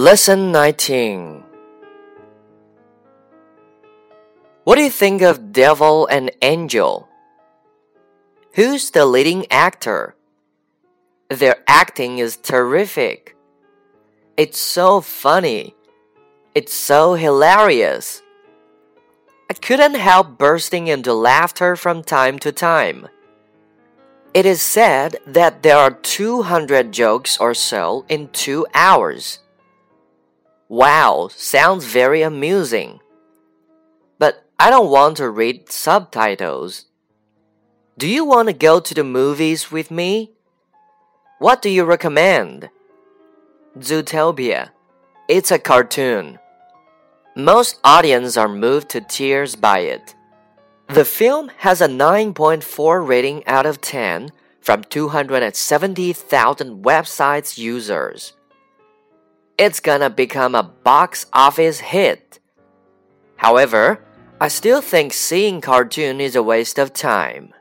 Lesson 19 What do you think of Devil and Angel? Who's the leading actor? Their acting is terrific. It's so funny. It's so hilarious. I couldn't help bursting into laughter from time to time. It is said that there are 200 jokes or so in two hours. Wow, sounds very amusing. But I don't want to read subtitles. Do you want to go to the movies with me? What do you recommend? Zootopia. It's a cartoon. Most audiences are moved to tears by it. The film has a 9.4 rating out of 10 from 270,000 websites users. It's gonna become a box office hit. However, I still think seeing cartoon is a waste of time.